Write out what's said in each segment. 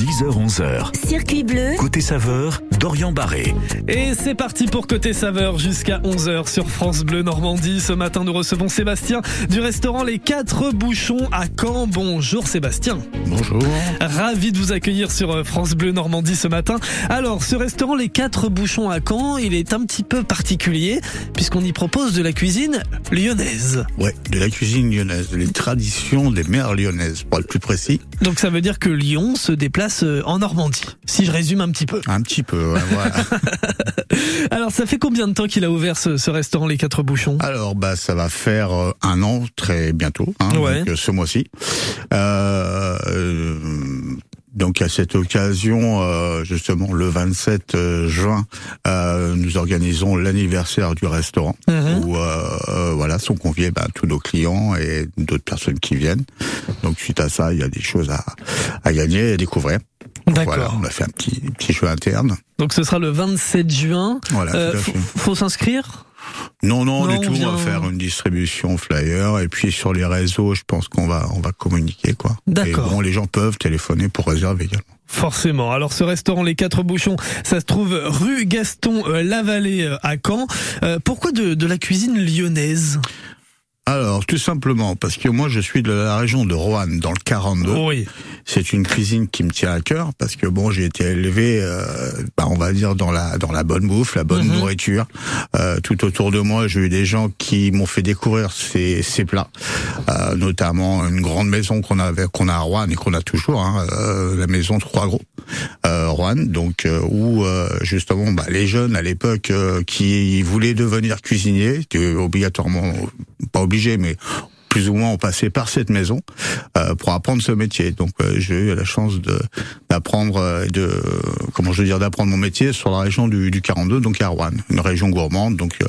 10h-11h. Circuit bleu, Côté saveur, Dorian Barré. Et c'est parti pour Côté Saveur jusqu'à 11h sur France Bleu Normandie. Ce matin, nous recevons Sébastien du restaurant Les Quatre Bouchons à Caen. Bonjour Sébastien. Bonjour. Ravi de vous accueillir sur euh, France Bleu Normandie ce matin. Alors, ce restaurant Les Quatre Bouchons à Caen, il est un petit peu particulier puisqu'on y propose de la cuisine lyonnaise. Ouais, de la cuisine lyonnaise, les traditions des mères lyonnaises, pour être plus précis. Donc ça veut dire que Lyon se déplace euh, en Normandie, si je résume un petit peu. Un petit peu, ouais, voilà. Alors, ça fait combien de temps qu'il a ouvert ce, ce restaurant Les Quatre Bouchons? Alors, bah, ça va faire euh, un an très bientôt, hein, Ouais. donc, euh, ce mois-ci. Euh, donc, à cette occasion, euh, justement, le 27 euh, juin, euh, nous organisons l'anniversaire du restaurant, Mhm. où euh, voilà sont conviés bah, tous nos clients et d'autres personnes qui viennent. Donc, suite à ça, il y a des choses à, à gagner et à découvrir. D'accord. Voilà, on a fait un petit petit jeu interne. Donc ce sera le 27 juin. Voilà, faut s'inscrire? Non, non, Non, du tout. on vient- On va faire une distribution flyer et puis sur les réseaux, je pense qu'on va on va communiquer quoi. D'accord. Bon, les gens peuvent téléphoner pour réserver également. Forcément. Alors ce restaurant Les Quatre Bouchons, ça se trouve rue Gaston euh, Lavallée euh, à Caen. Euh, pourquoi de, de la cuisine lyonnaise? Alors, tout simplement parce que moi, je suis de la région de Roanne, dans le 42. Oui. C'est une cuisine qui me tient à cœur parce que bon, j'ai été élevé, euh, bah, on va dire dans la dans la bonne bouffe, la bonne Mhm. nourriture. Euh, tout autour de moi, j'ai eu des gens qui m'ont fait découvrir ces ces plats, Euh, notamment une grande maison qu'on avait qu'on a à Roanne et qu'on a toujours, hein, euh, la maison Trois Gros, euh, Roanne, donc euh, où euh, justement bah, les jeunes à l'époque euh, qui voulaient devenir cuisiniers, obligatoirement pas mais plus ou moins on passait par cette maison euh, pour apprendre ce métier. Donc euh, j'ai eu la chance de d'apprendre euh, de comment je veux dire d'apprendre mon métier sur la région du, du 42 donc à Rouen, une région gourmande donc euh,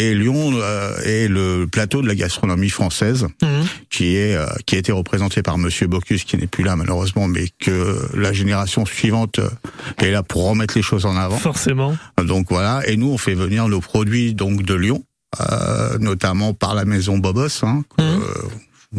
et Lyon euh, est le plateau de la gastronomie française Mhm. qui est euh, qui a été représenté par monsieur Bocuse qui n'est plus là malheureusement mais que la génération suivante euh, est là pour remettre les choses en avant. Forcément. Donc voilà, et nous on fait venir nos produits donc de Lyon, euh, notamment par la maison Bobos. Hein, que, euh,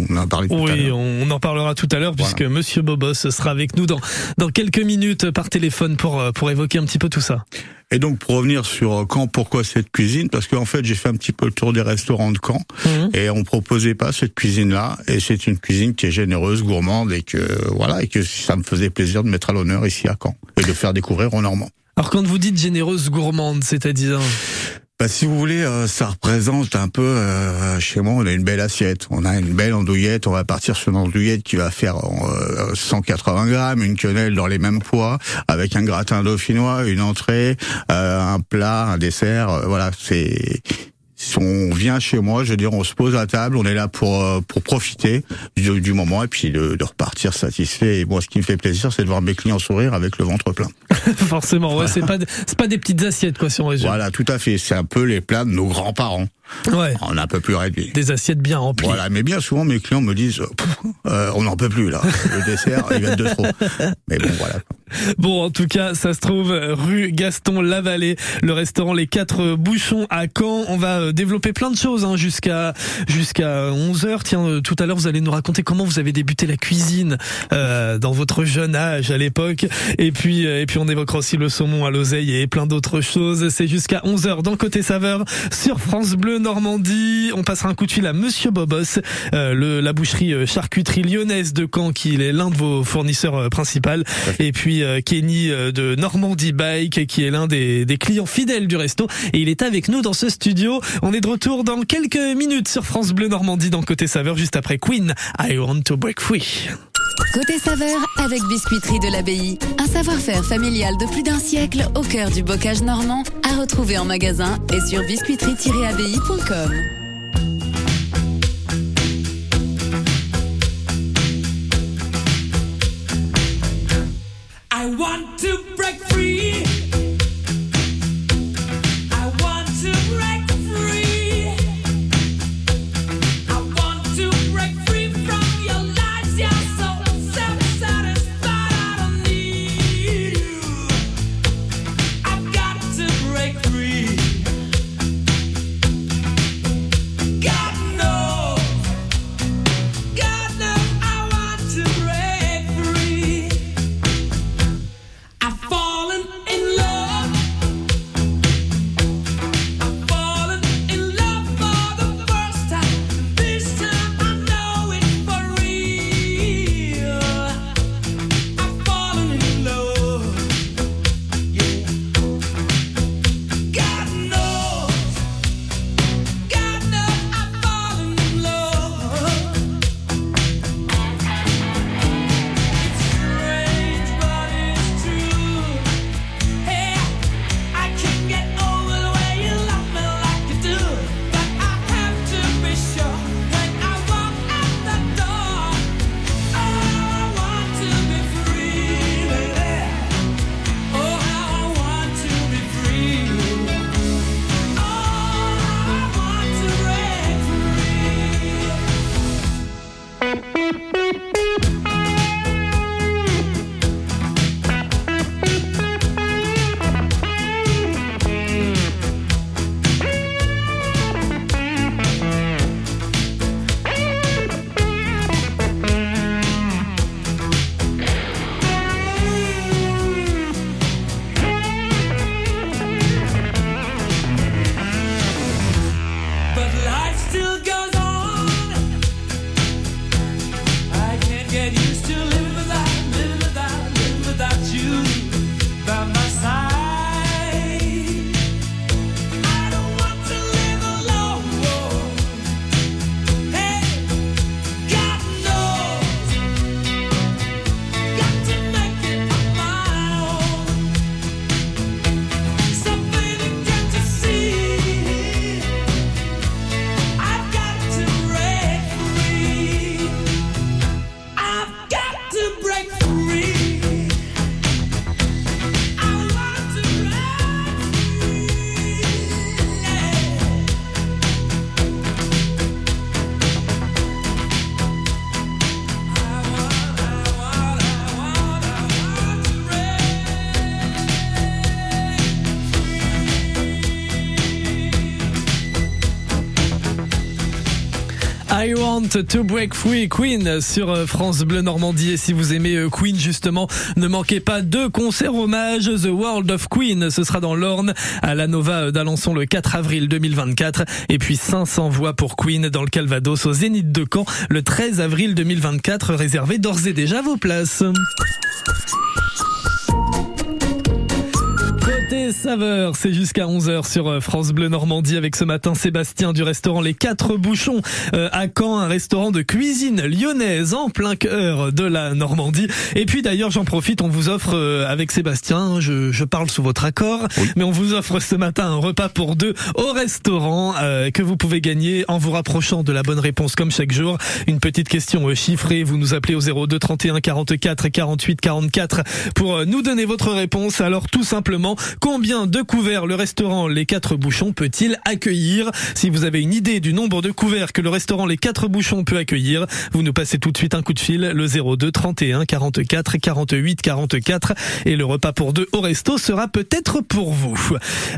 on en parlé tout à Oui, on en parlera tout à l'heure Voilà. puisque Monsieur Bobos sera avec nous dans, dans quelques minutes par téléphone pour, euh, pour évoquer un petit peu tout ça. Et donc pour revenir sur euh, Caen, pourquoi cette cuisine Parce qu'en fait j'ai fait un petit peu le tour des restaurants de Caen Mhm. et on proposait pas cette cuisine-là. Et c'est une cuisine qui est généreuse, gourmande et que voilà et que ça me faisait plaisir de mettre à l'honneur ici à Caen et de faire découvrir aux Normands. Alors quand vous dites généreuse gourmande, c'est-à-dire? Bah, si vous voulez, euh, ça représente un peu, euh, chez moi, on a une belle assiette. On a une belle andouillette, on va partir sur une andouillette qui va faire euh, 180 grammes, une quenelle dans les mêmes poids, avec un gratin dauphinois, une entrée, euh, un plat, un dessert. euh, voilà, c'est... Si on vient chez moi, je veux dire, on se pose à table, on est là pour euh, pour profiter du, du moment et puis de, de repartir satisfait. Et moi, ce qui me fait plaisir, c'est de voir mes clients sourire avec le ventre plein. forcément, ouais, c'est pas c'est pas des petites assiettes quoi si on résume. Voilà, tout à fait. C'est un peu les plats de nos grands-parents. Ouais. On est un peu plus réduit. Des assiettes bien remplies. Voilà, mais bien souvent mes clients me disent euh, euh, on n'en peut plus là, le dessert il être de trop. Mais bon voilà. Bon, en tout cas, ça se trouve rue Gaston Lavallée, le restaurant Les Quatre Bouchons à Caen. On va euh, développer plein de choses hein, jusqu'à jusqu'à 11 h Tiens, euh, tout à l'heure, vous allez nous raconter comment vous avez débuté la cuisine euh, dans votre jeune âge à l'époque. Et puis euh, et puis on évoquera aussi le saumon à l'oseille et plein d'autres choses. C'est jusqu'à 11 h dans Côté Saveur sur France Bleu Normandie. On passera un coup de fil à Monsieur Bobos, euh, le, la boucherie euh, charcuterie lyonnaise de Caen, qui est l'un de vos fournisseurs euh, principaux. Et puis euh, Kenny euh, de Normandie Bike, qui est l'un des, des clients fidèles du resto. Et il est avec nous dans ce studio. On est de retour dans quelques minutes sur France Bleu Normandie dans Côté Saveur, juste après Queen, I Want to Break Free. côté saveur avec Biscuiterie de l'Abbaye. Un savoir-faire familial de plus d'un siècle au cœur du bocage normand à retrouver en magasin et sur biscuiterie-abbaye.com. I want To Break Free Queen sur euh, France Bleu Normandie. Et si vous aimez euh, Queen, justement, ne manquez pas deux concerts hommage The World of Queen. Ce sera dans l'Orne à la Nova d'Alençon le 4 avril 2024. Et puis 500 voix pour Queen dans le Calvados au Zénith de Caen le 13 avril 2024. Réservez d'ores et déjà vos places. Côté saveur, c'est jusqu'à 11h sur euh, France Bleu Normandie avec ce matin Sébastien du restaurant Les Quatre Bouchons euh, à Caen, un restaurant de cuisine lyonnaise en plein cœur de la Normandie. Et puis d'ailleurs, j'en profite, on vous offre euh, avec Sébastien, hein, je, je parle sous votre accord, mais on vous offre ce matin un repas pour deux au restaurant euh, que vous pouvez gagner en vous rapprochant de la bonne réponse comme chaque jour. Une petite question chiffrée, vous nous appelez au 02 31 44 48 44 pour nous donner votre réponse. Alors tout simplement, combien de couverts le restaurant Les Quatre Bouchons peut-il accueillir? Si vous avez une idée du nombre de couverts que le restaurant Les Quatre Bouchons peut accueillir, vous nous passez tout de suite un coup de fil, le 02 31 44 48 44 et le repas pour deux au resto sera peut-être pour vous.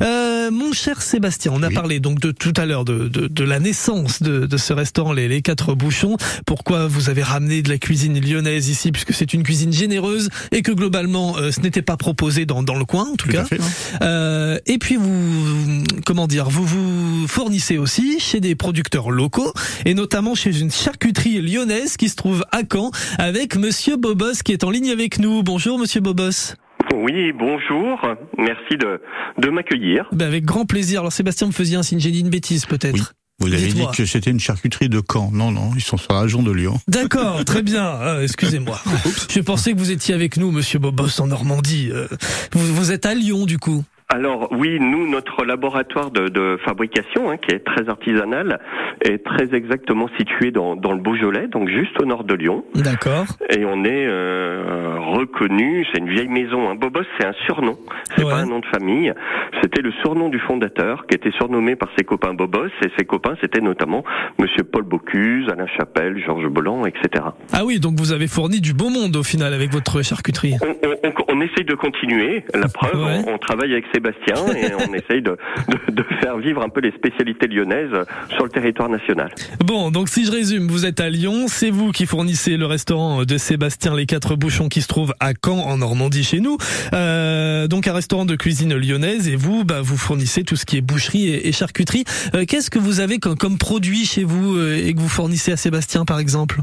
Euh, mon cher Sébastien, on a Oui. parlé donc de tout à l'heure de, de, de la naissance de, de ce restaurant les, les Quatre Bouchons. Pourquoi vous avez ramené de la cuisine lyonnaise ici puisque c'est une cuisine généreuse et que globalement euh, ce n'était pas proposé dans, dans le coin en tout, Tout cas? à fait. Euh, et puis vous, comment dire, vous vous fournissez aussi chez des producteurs locaux et notamment chez une charcuterie lyonnaise qui se trouve à Caen avec Monsieur Bobos qui est en ligne avec nous. Bonjour Monsieur Bobos. Oui, bonjour. Merci de, de m'accueillir. Ben, avec grand plaisir. Alors Sébastien me faisait un signe, j'ai dit une bêtise peut-être. Oui. Vous avez dit que c'était une charcuterie de Caen. Non, non, ils sont sur la région de Lyon. D'accord, très bien. Ah, Excusez-moi. Je pensais que vous étiez avec nous, Monsieur Bobos, en Normandie. Euh, Vous, vous êtes à Lyon, du coup. Alors oui, nous, notre laboratoire de, de fabrication, hein, qui est très artisanal, est très exactement situé dans, dans le Beaujolais, donc juste au nord de Lyon. D'accord. Et on est euh, reconnu, c'est une vieille maison. Hein. Bobos, c'est un surnom, c'est Ouais. pas un nom de famille. C'était le surnom du fondateur, qui était surnommé par ses copains Bobos, et ses copains, c'était notamment Monsieur Paul Bocuse, Alain Chapelle, Georges Bolland, etc. Ah oui, donc vous avez fourni du beau monde au final avec votre charcuterie. On, on- on- on essaye de continuer. La preuve, Ouais. on, on travaille avec Sébastien et on essaye de, de- de faire vivre un peu les spécialités lyonnaises sur le territoire national. Bon, donc si je résume, vous êtes à Lyon, c'est vous qui fournissez le restaurant de Sébastien Les Quatre Bouchons qui se trouve à Caen en Normandie chez nous. Euh, donc un restaurant de cuisine lyonnaise et vous, bah, vous fournissez tout ce qui est boucherie et, et charcuterie. Euh, Qu'est-ce que vous avez comme, comme produit chez vous euh, et que vous fournissez à Sébastien par exemple?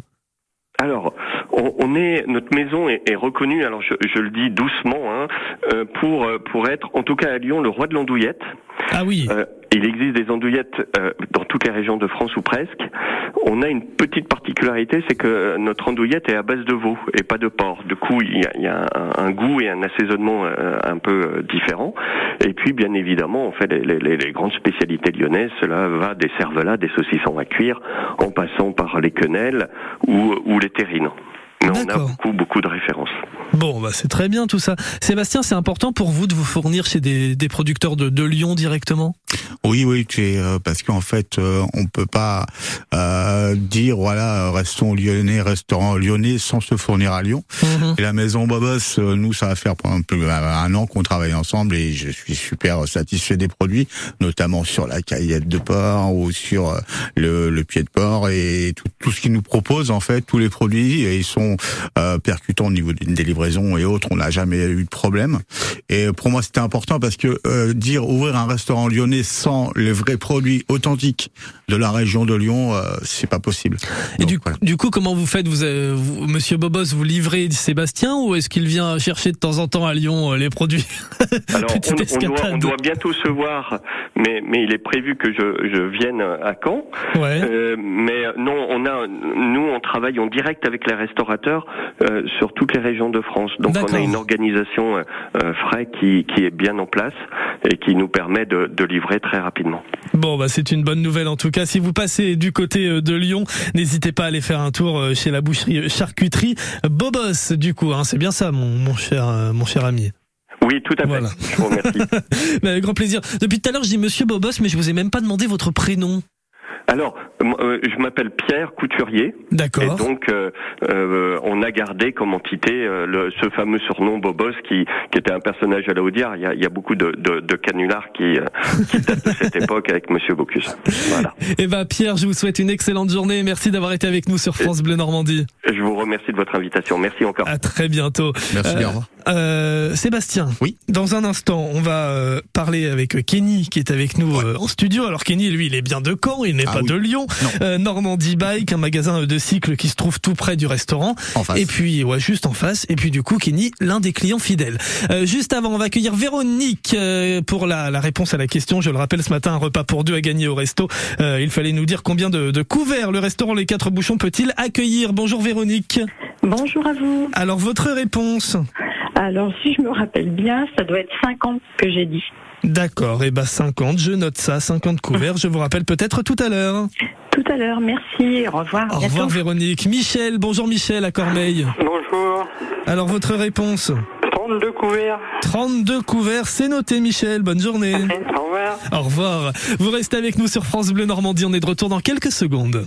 Alors, on, on est notre maison est, est reconnue. Alors, je, je le dis doucement, hein, euh, pour euh, pour être, en tout cas à Lyon, le roi de l'andouillette. Ah oui, Euh, il existe des andouillettes euh, dans toutes les régions de France ou presque. On a une petite particularité, c'est que notre andouillette est à base de veau et pas de porc. Du coup, il y a, il y a un, un goût et un assaisonnement euh, un peu différent. Et puis, bien évidemment, on fait les- les grandes spécialités lyonnaises. Cela va des cervelas, des saucissons à cuire, en passant par les quenelles ou, ou les terrines. Mais on a beaucoup, beaucoup de références. bon, bah, c'est très bien tout ça. Sébastien, c'est important pour vous de vous fournir chez des, des producteurs de, de Lyon directement? Oui, oui, euh, parce qu'en fait, euh, on peut pas euh, dire voilà, restons lyonnais, restaurant lyonnais sans se fournir à Lyon. Mhm. Et la maison Bobos, nous, ça va faire un, peu, un an qu'on travaille ensemble et je suis super satisfait des produits, notamment sur la caillette de porc ou sur le, le pied de porc et tout, tout ce qu'ils nous proposent en fait, tous les produits, et ils sont euh, percutants au niveau des livraisons et autres. On n'a jamais eu de problème. Et pour moi, c'était important parce que euh, dire ouvrir un restaurant lyonnais sans les vrais produits authentiques de la région de Lyon, euh, c'est pas possible. Et Donc, du, voilà. du coup, comment vous faites vous, euh, vous- Monsieur Bobos, vous livrez Sébastien ou est-ce qu'il vient chercher de temps en temps à Lyon euh, les produits Alors, on, on doit, escapade. on doit bientôt se voir, mais, mais il est prévu que je, je vienne à Caen. Ouais. Euh, mais non, on a, nous, on travaille en direct avec les restaurateurs euh, sur toutes les régions de France. Donc, on a une organisation euh, euh, frais qui, qui est bien en place et qui nous permet de, de livrer très rapidement. Bon, bah c'est une bonne nouvelle en tout cas. Si vous passez du côté euh, de Lyon, n'hésitez pas à aller faire un tour chez la boucherie charcuterie Bobos. Du coup, hein, c'est bien ça, mon, mon cher, mon cher ami. Oui, tout à Voilà. fait. Je vous remercie. Mais avec grand plaisir. Depuis tout à l'heure, je dis Monsieur Bobos, mais je vous ai même pas demandé votre prénom. Alors, euh, je m'appelle Pierre Couturier. Et D'accord. donc, euh, euh, on a gardé comme entité euh, le, ce fameux surnom Bobos qui, qui était un personnage à la Audiard. Il y a, il y a beaucoup de, de, de canulars qui, euh, qui datent de cette époque avec Monsieur Bocuse. Voilà. Eh ben Pierre, je vous souhaite une excellente journée. Merci d'avoir été avec nous sur France Bleu Normandie. Je vous remercie de votre invitation. Merci encore. À très bientôt. Merci, Euh, au revoir. Euh, Sébastien, Oui. dans un instant, on va euh, parler avec Kenny qui est avec nous euh, en studio. Alors Kenny, lui, il est bien de Caen, il n'est Ah pas oui. de Lyon. Euh, Normandie Bike, un magasin de cycles qui se trouve tout près du restaurant. En face. Et puis, ouais, juste en face. Et puis du coup, Kenny, l'un des clients fidèles. Euh, juste avant, on va accueillir Véronique euh, pour la, la réponse à la question. Je le rappelle, ce matin, un repas pour deux à gagner au resto. Euh, il fallait nous dire combien de, de couverts le restaurant Les Quatre Bouchons peut-il accueillir. Bonjour Véronique. Bonjour à vous. Alors votre réponse? Alors, si je me rappelle bien, ça doit être 50 que j'ai dit. D'accord, et bah 50, je note ça, 50 couverts, je vous rappelle peut-être tout à l'heure. Tout à l'heure, merci. Au revoir. Au bientôt. revoir Véronique. Michel, bonjour Michel à Cormeil. Bonjour, Alors votre réponse? 32 couverts. 32 couverts, c'est noté Michel, bonne journée. Au revoir. Au revoir. Vous restez avec nous sur France Bleu Normandie, on est de retour dans quelques secondes.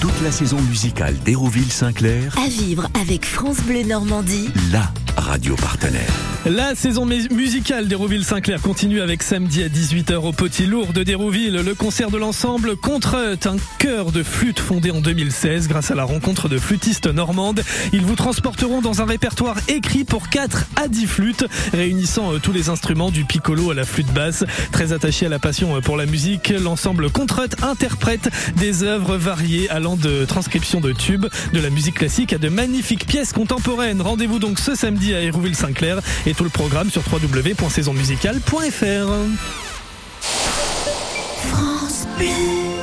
Toute la saison musicale d'Hérouville-Saint-Clair, À vivre avec France Bleu Normandie. la radio partenaire. La saison mu- musicale d'Hérouville-Saint-Clair continue avec samedi à 18h au Petit Lourd de d'Hérouville, le concert de l'ensemble Contreut, un chœur de flûte fondé en 2016 grâce à la rencontre de flûtistes normandes. Ils vous transporteront dans un répertoire écrit pour 4 à 10 flûtes, réunissant euh, tous les instruments du piccolo à la flûte basse. Très attaché à la passion euh, pour la musique, l'ensemble Contreut interprète des œuvres variées de transcription de tubes, de la musique classique à de magnifiques pièces contemporaines. Rendez-vous donc ce samedi à Hérouville-Saint-Clair et tout le programme sur www.saisonmusicale.fr.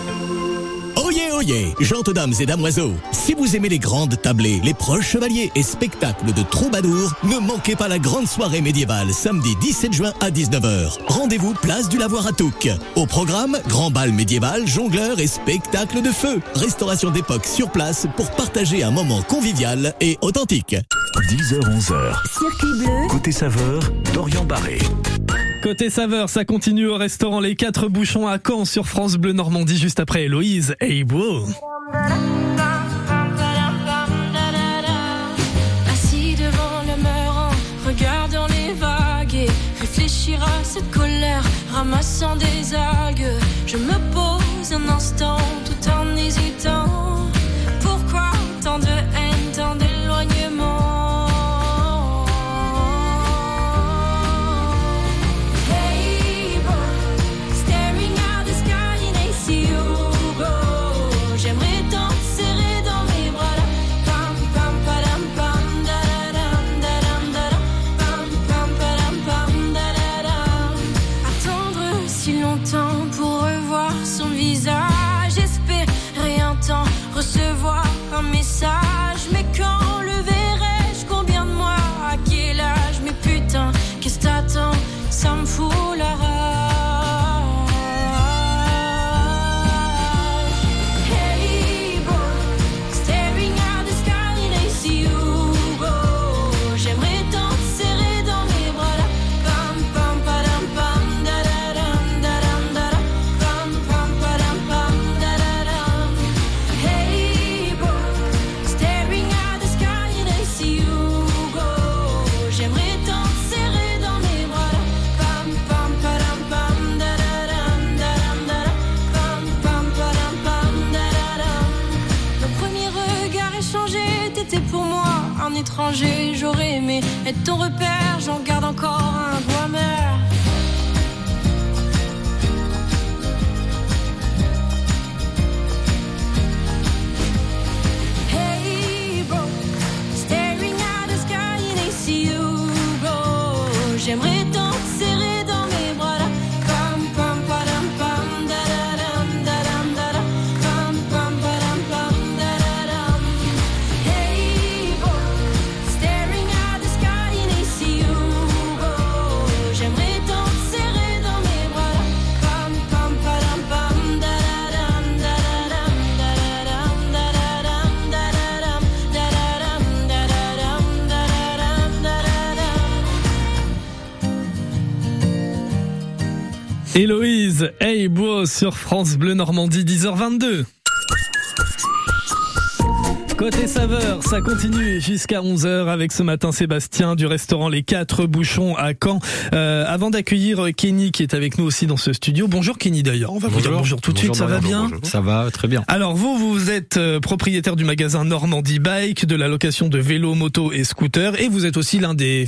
Oyez, oyez, gentes dames et damoiseaux, si vous aimez les grandes tablées, les proches chevaliers et spectacles de troubadours, ne manquez pas la grande soirée médiévale samedi 17 juin à 19h. Rendez-vous place du Lavoir à Touques. Au programme, grand bal médiéval, jongleur et spectacle de feu. Restauration d'époque sur place pour partager un moment convivial et authentique. 10h-11h, Circuit bleu, côté saveur, Dorian Barré. Côté saveur, ça continue au restaurant Les Quatre Bouchons à Caen sur France Bleu Normandie juste après Héloïse et Ibo. Assis devant le mur en regardant les vagues et réfléchir à cette colère, ramassant des algues. Je me pose un instant tout en hésitant. Échangés, t'étais pour moi un étranger. J'aurais aimé être ton repère, j'en garde encore un goût amer. Héloïse, hey beau sur France Bleu Normandie 10h22. Côté saveur, ça continue jusqu'à 11h avec ce matin Sébastien du restaurant Les Quatre Bouchons à Caen. Euh, avant d'accueillir Kenny qui est avec nous aussi dans ce studio. Bonjour Kenny d'ailleurs, on va vous dire bonjour tout de suite, ça va bien Ça va très bien. Alors vous, vous êtes euh, propriétaire du magasin Normandie Bike, de la location de vélos, motos et scooters, et vous êtes aussi l'un des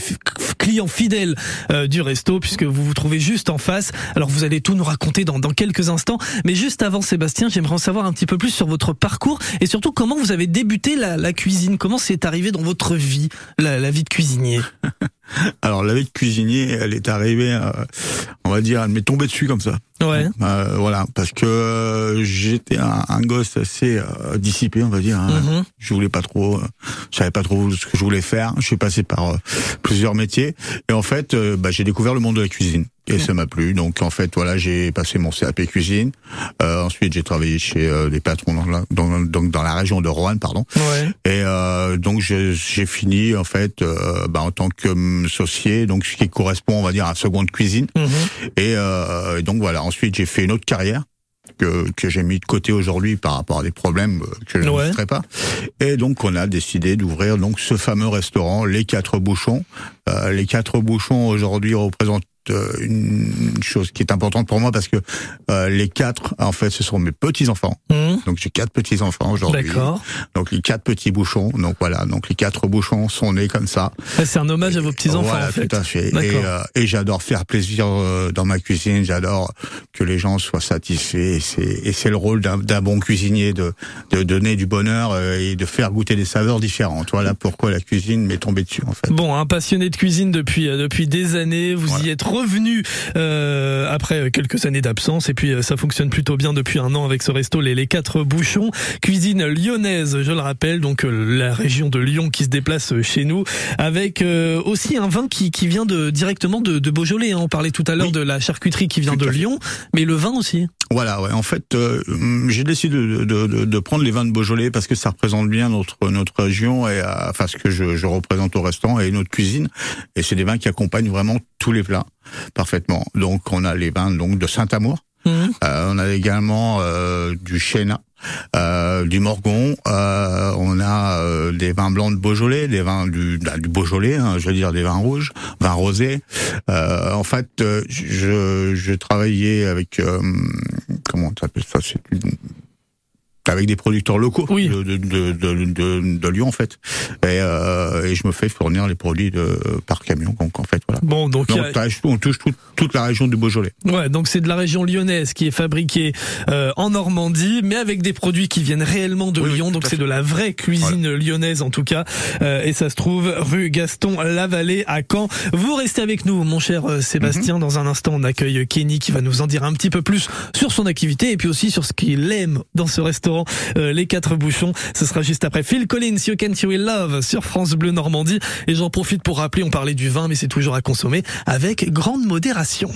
clients fidèles euh, du resto puisque vous vous trouvez juste en face. Alors vous allez tout nous raconter dans, dans quelques instants, mais juste avant Sébastien, j'aimerais en savoir un petit peu plus sur votre parcours et surtout comment vous avez débuté la, la cuisine, comment c'est arrivé dans votre vie, la, la vie de cuisinier. Alors la vie de cuisinier, elle est arrivée, euh, on va dire, elle m'est tombée dessus comme ça. Ouais. Euh, voilà, parce que euh, j'étais un, un gosse assez euh, dissipé, on va dire. hein. Mhm. Je voulais pas trop, je savais pas trop ce que je voulais faire. Je suis passé par plusieurs métiers et en fait, bah, j'ai découvert le monde de la cuisine et ça m'a plu. Donc en fait, voilà, j'ai passé mon CAP cuisine. Euh, ensuite, j'ai travaillé chez euh, des patrons dans la, dans, donc dans la région de Roanne, pardon. Ouais. Et euh, donc j'ai fini en fait euh, bah, en tant que hum, associé, donc ce qui correspond, on va dire, à seconde cuisine. Mhm. Et, euh, et donc voilà. Ensuite, j'ai fait une autre carrière que, que j'ai mis de côté aujourd'hui par rapport à des problèmes euh, que je Ouais. ne ferai pas. Et donc, on a décidé d'ouvrir donc ce fameux restaurant, les Quatre Bouchons. Euh, les Quatre Bouchons aujourd'hui représentent une chose qui est importante pour moi parce que euh, les quatre, en fait, ce sont mes petits enfants. Mhm. Donc j'ai quatre petits enfants aujourd'hui. D'accord. Donc les quatre petits bouchons. Donc voilà. Donc les quatre bouchons sont nés comme ça. C'est un hommage à vos petits enfants Voilà, en fait. tout à fait. Et, euh, et j'adore faire plaisir euh, dans ma cuisine. J'adore que les gens soient satisfaits. Et c'est, le rôle d'un, bon cuisinier de, de donner du bonheur euh, et de faire goûter des saveurs différentes. Voilà pourquoi la cuisine m'est tombée dessus en fait. Bon, un passionné de cuisine depuis euh, depuis des années, vous y êtes revenu euh, après quelques années d'absence et puis euh, ça fonctionne plutôt bien depuis un an avec ce resto les, les quatre bouchons, cuisine lyonnaise, je le rappelle, donc euh, la région de Lyon qui se déplace chez nous avec euh, aussi un vin qui qui vient de directement de, de Beaujolais. hein. On parlait tout à l'heure Oui. de la charcuterie qui vient Tout de à. Lyon, mais le vin aussi. Voilà, ouais. En fait, euh, hum, j'ai décidé de, de, de, de prendre les vins de Beaujolais parce que ça représente bien notre notre région et euh, enfin ce que je, je représente au restaurant et notre cuisine. Et c'est des vins qui accompagnent vraiment tous les plats parfaitement. Donc on a les vins donc de Saint-Amour. Mhm. Euh, on a également euh, du Chéna, euh, du Morgon. euh, on a euh, des vins blancs de Beaujolais, des vins du, bah, du Beaujolais, hein, je veux dire des vins rouges, vins rosés. Euh, en fait, euh, je, je travaillais avec euh, comment on appelle ça C'est une- avec des producteurs locaux Oui. de, de, de, de, Lyon en fait et, euh, et je me fais fournir les produits de, par camion donc en fait voilà Bon, donc, a- on touche tout- toute la région du Beaujolais Ouais, donc c'est de la région lyonnaise qui est fabriquée euh, en Normandie, mais avec des produits qui viennent réellement de Oui, Lyon. donc c'est de la vraie cuisine lyonnaise en tout cas. Euh, et ça se trouve rue Gaston Lavallée à Caen. Vous restez avec nous, mon cher euh, Sébastien. Mhm. Dans un instant, on accueille Kenny qui va nous en dire un petit peu plus sur son activité et puis aussi sur ce qu'il aime dans ce restaurant, euh, les Quatre Bouchons. Ce sera juste après Phil Collins, You Can You Will Love sur France Bleu Normandie. Et j'en profite pour rappeler, on parlait du vin, mais c'est toujours à consommer avec grande modération.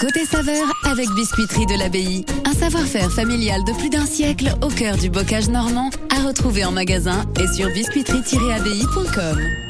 Côté saveur, avec Biscuiterie de l'Abbaye. Un savoir-faire familial de plus d'un siècle au cœur du bocage normand, à retrouver en magasin et sur biscuiterie-abbaye.com.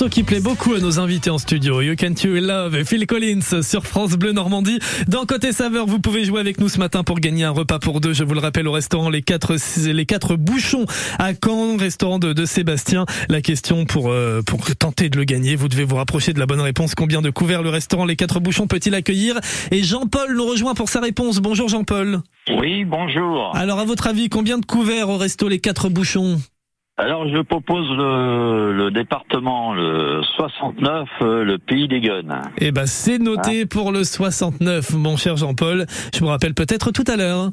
morceau qui plaît beaucoup à nos invités en studio. You Can You Love et Phil Collins sur France Bleu Normandie. Dans Côté Saveur, vous pouvez jouer avec nous ce matin pour gagner un repas pour deux. Je vous le rappelle au restaurant Les Quatre, les quatre Bouchons à Caen, restaurant de, de Sébastien. La question pour, euh, pour tenter de le gagner, vous devez vous rapprocher de la bonne réponse. Combien de couverts le restaurant Les Quatre Bouchons peut-il accueillir? Et Jean-Paul nous rejoint pour sa réponse. Bonjour Jean-Paul. Oui, bonjour. Alors à votre avis, combien de couverts au resto Les Quatre Bouchons? Alors je propose le, le département, le 69, euh, le pays des guns. Eh ben, c'est noté pour le 69, mon cher Jean-Paul. Je vous rappelle peut-être tout à l'heure.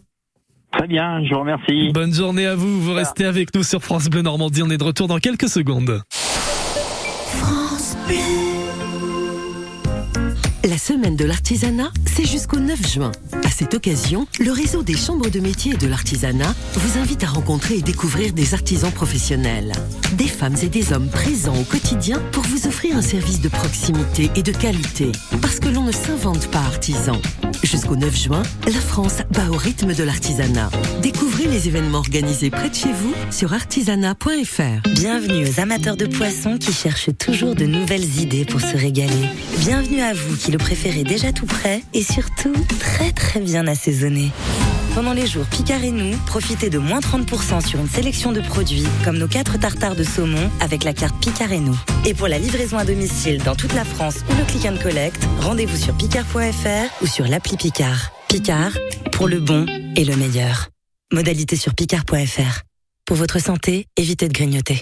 Très bien, je vous remercie. Bonne journée à vous. Vous restez avec nous sur France Bleu Normandie. On est de retour dans quelques secondes. France Bleu. La semaine de l'artisanat, c'est jusqu'au 9 juin. À cette occasion, le réseau des chambres de métiers et de l'artisanat vous invite à rencontrer et découvrir des artisans professionnels. Des femmes et des hommes présents au quotidien pour vous offrir un service de proximité et de qualité. Parce que l'on ne s'invente pas artisan. Jusqu'au 9 juin, la France bat au rythme de l'artisanat. Découvrez les événements organisés près de chez vous sur artisanat.fr. Bienvenue aux amateurs de poissons qui cherchent toujours de nouvelles idées pour se régaler. Bienvenue à vous qui le préférez déjà tout prêt et surtout très très bien assaisonné. Pendant les jours Picard et nous, profitez de moins 30% sur une sélection de produits comme nos 4 tartares de saumon avec la carte Picard et nous. Et pour la livraison à domicile dans toute la France ou le click and collect, rendez-vous sur picard.fr ou sur l'appli Picard. Picard, pour le bon et le meilleur. Modalité sur picard.fr. Pour votre santé, évitez de grignoter.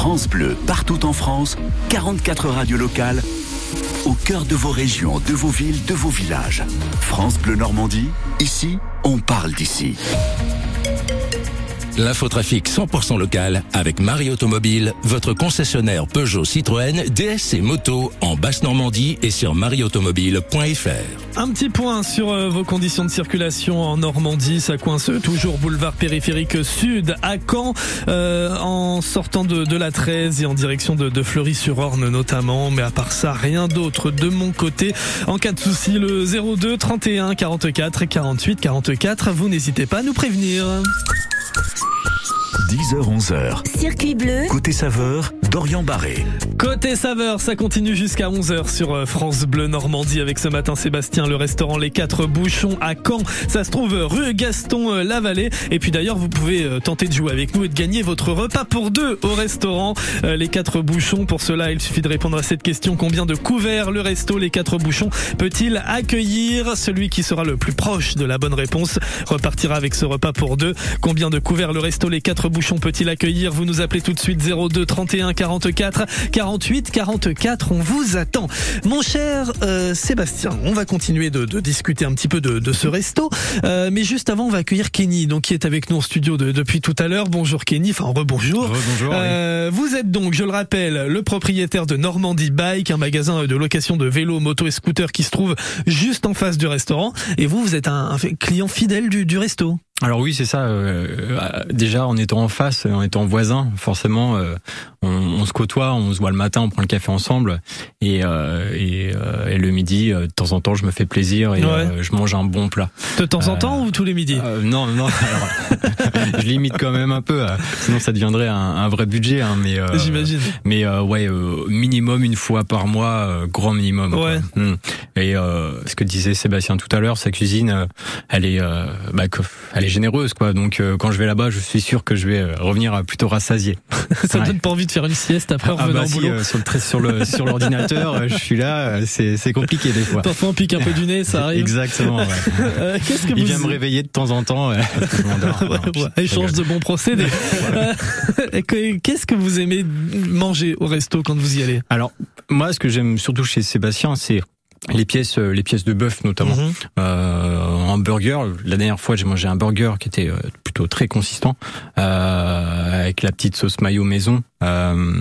France Bleu, partout en France, 44 radios locales, au cœur de vos régions, de vos villes, de vos villages. France Bleu Normandie, ici, on parle d'ici. L'infotrafic 100% local avec Marie Automobile, votre concessionnaire Peugeot Citroën, DS et Moto en Basse-Normandie et sur marieautomobile.fr. Un petit point sur euh, vos conditions de circulation en Normandie. Ça coince toujours boulevard périphérique sud à Caen, euh, en sortant de, de, la 13 et en direction de, de Fleury-sur-Orne notamment. Mais à part ça, rien d'autre de mon côté. En cas de souci, le 02 31 44 48 44. Vous n'hésitez pas à nous prévenir. Peace. 10h-11h. Circuit bleu. Côté saveur, Dorian Barré. Côté saveur, ça continue jusqu'à 11h sur France Bleu Normandie avec ce matin Sébastien, le restaurant Les Quatre Bouchons à Caen. Ça se trouve rue Gaston Lavallée. Et puis d'ailleurs, vous pouvez tenter de jouer avec nous et de gagner votre repas pour deux au restaurant Les Quatre Bouchons. Pour cela, il suffit de répondre à cette question. Combien de couverts le resto Les Quatre Bouchons peut-il accueillir? Celui qui sera le plus proche de la bonne réponse repartira avec ce repas pour deux. Combien de couverts le resto Les Quatre Bouchons peut-il accueillir Vous nous appelez tout de suite 02 31 44 48 44. On vous attend. Mon cher euh, Sébastien, on va continuer de, de, discuter un petit peu de, de ce resto. Euh, mais juste avant, on va accueillir Kenny, donc qui est avec nous en studio depuis tout à l'heure. Bonjour Kenny, enfin rebonjour. Bonjour. Euh, oui. Vous êtes donc, je le rappelle, le propriétaire de Normandie Bike, un magasin de location de vélos, motos et scooters qui se trouve juste en face du restaurant. Et vous, vous êtes un, un client fidèle du, du resto. Alors oui, c'est ça. Euh, déjà, en étant en face, en étant voisin, forcément, euh, on, on, se côtoie, on se voit le matin, on prend le café ensemble, et, euh, et, et le midi, de temps en temps, je me fais plaisir et ouais. je mange un bon plat. De temps en temps ou tous les midis? Non, non. Alors, je limite quand même un peu, sinon ça deviendrait un, un vrai budget. Hein, mais j'imagine. Mais ouais, minimum une fois par mois, grand minimum. Ouais. Hum. Et ce que disait Sébastien tout à l'heure, sa cuisine, elle est, bah, elle est généreuse quoi. Donc euh, quand je vais là-bas je suis sûr que je vais euh, revenir plutôt rassasié. Ça ouais. donne pas envie de faire une sieste après ah, revenant bah, au boulot. euh, sur le sur le sur l'ordinateur je suis là c'est c'est compliqué des fois. Parfois on pique un peu du nez ça arrive. Exactement ouais. qu'est-ce que il vous... vient me réveiller de temps en temps échange de bons procédés. Qu'est-ce que vous aimez manger au resto quand vous y allez? Alors moi ce que j'aime surtout chez Sébastien c'est les pièces les pièces de bœuf notamment mm -hmm. euh, un burger la dernière fois j'ai mangé un burger qui était plutôt plutôt très consistant, euh, avec la petite sauce mayo maison. Euh,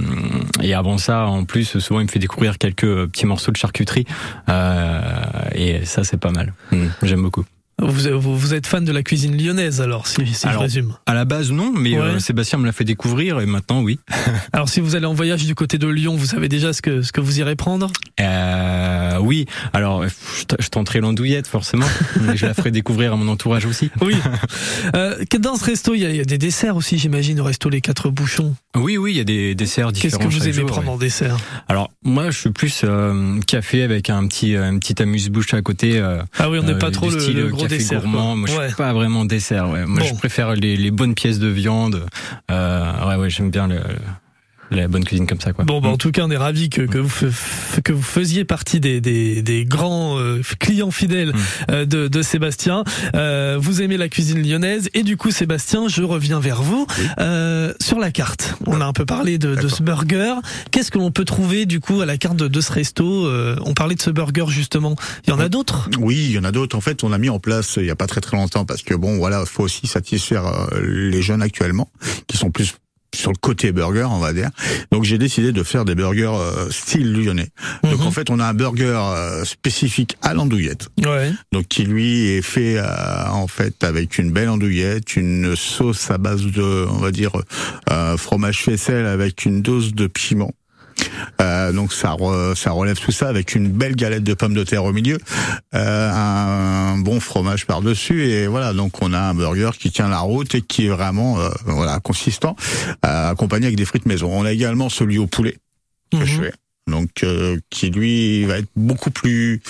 et avant ça, en plus, souvent il me fait découvrir quelques euh, petits morceaux de charcuterie, euh, et ça c'est pas mal. Mm, J'aime beaucoup. Vous, vous, vous êtes fan de la cuisine lyonnaise alors, si, si Alors, je résume. À la base, non, mais euh. Sébastien me l'a fait découvrir et maintenant, oui. Alors si vous allez en voyage du côté de Lyon, vous savez déjà ce que, ce que vous irez prendre? Euh, oui, alors je tenterai l'andouillette forcément, mais je la ferai découvrir à mon entourage aussi. Oui. Euh, dans ce resto, il y, a, il y a des desserts aussi, j'imagine, au resto Les Quatre Bouchons. Oui, oui, il y a des desserts Qu'est-ce différents. que vous aimez jour, prendre ouais. en dessert? Alors moi, je suis plus euh, café avec un petit, euh, un petit amuse-bouche à côté. euh, Ah oui, on n'est pas trop le- le gros café dessert, gourmand. quoi. Moi, je Ouais. suis pas vraiment dessert. Ouais. Moi, Bon. je préfère les, les bonnes pièces de viande. Euh, ouais, ouais, j'aime bien le, la bonne cuisine comme ça, quoi. Bon, bah, en tout cas, on est ravis que, que, vous, que vous faisiez partie des, des, des grands euh, clients fidèles euh, de, de Sébastien. Euh, vous aimez la cuisine lyonnaise et du coup, Sébastien, je reviens vers vous euh, sur la carte. On a un peu parlé de, de ce burger. Qu'est-ce que l'on peut trouver du coup à la carte de, de ce resto Euh, On parlait de ce burger justement. Il y en a d'autres? Oui, il y en a d'autres. En fait, on a mis en place euh, il y a pas très très longtemps parce que bon, voilà, faut aussi satisfaire euh, les jeunes actuellement qui sont plus sur le côté burger, on va dire. Donc j'ai décidé de faire des burgers euh, style lyonnais. Donc en fait, on a un burger euh, spécifique à l'andouillette. Ouais. Donc qui lui est fait euh, en fait avec une belle andouillette, une sauce à base de, on va dire, euh, fromage faisselle avec une dose de piment. Euh, donc ça re- ça relève tout ça avec une belle galette de pommes de terre au milieu, euh, un bon fromage par dessus et voilà donc on a un burger qui tient la route et qui est vraiment euh, voilà consistant, euh, accompagné avec des frites maison. On a également celui au poulet que je fais. Donc euh, qui lui va être beaucoup plus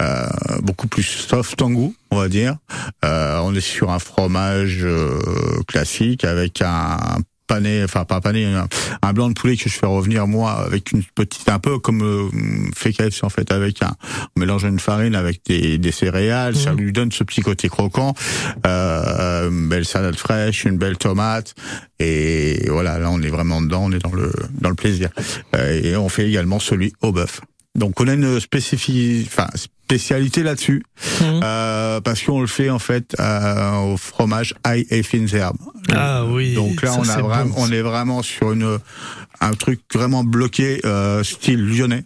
euh, beaucoup plus soft en goût, on va dire. Euh, on est sur un fromage euh, classique avec un pané, enfin pas pané, un, un blanc de poulet que je fais revenir moi avec une petite, un peu comme euh, fait KFC en fait, avec un on mélange une farine avec des, des céréales, ça lui donne ce petit côté croquant, euh, une belle salade fraîche, une belle tomate. Et voilà là on est vraiment dedans, on est dans le dans le plaisir. Euh, et on fait également celui au bœuf. Donc on a une spécifi... enfin, spécialité là-dessus euh, parce qu'on le fait en fait euh, au fromage ail et fines herbes. Ah oui. Donc là ça, on a vraiment, bon. on est vraiment sur une un truc vraiment bloqué euh, style lyonnais.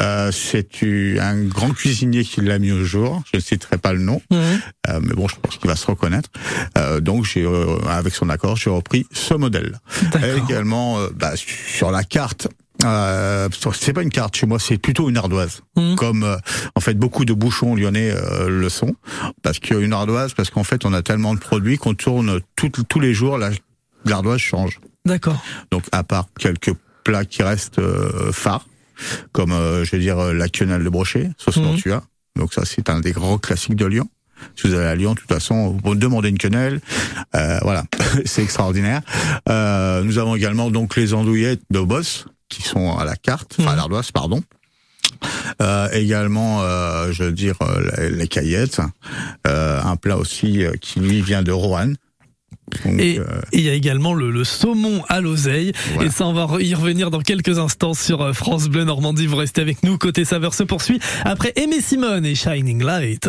Euh, c'est un grand cuisinier qui l'a mis au jour. Je ne citerai pas le nom, euh, mais bon, je pense qu'il va se reconnaître. Euh, donc, j'ai, euh, avec son accord, j'ai repris ce modèle. Également, euh, bah, sur la carte. Euh, c'est pas une carte chez moi, c'est plutôt une ardoise. Comme euh, en fait beaucoup de bouchons lyonnais euh, le sont, parce qu'une ardoise, parce qu'en fait on a tellement de produits qu'on tourne tout- tous les jours, la- l'ardoise change. D'accord. Donc à part quelques plats qui restent euh, phares, comme euh, je veux dire euh, la quenelle de brochet, sauce Mhm. tortue. Donc ça c'est un des grands classiques de Lyon. Si vous allez à Lyon, de toute façon, vous demandez une quenelle. Euh, voilà, c'est extraordinaire. Euh, nous avons également donc les andouillettes de Boss qui sont à la carte, enfin à l'ardoise, pardon. Euh, également, euh, je veux dire, euh, les, les caillettes. Euh, un plat aussi euh, qui lui vient de Roanne. Donc, Et euh, il y a également le, le saumon à l'oseille. Voilà. Et ça, on va y revenir dans quelques instants sur France Bleu Normandie. Vous restez avec nous. Côté saveur se poursuit après Aimé Simone et Shining Light.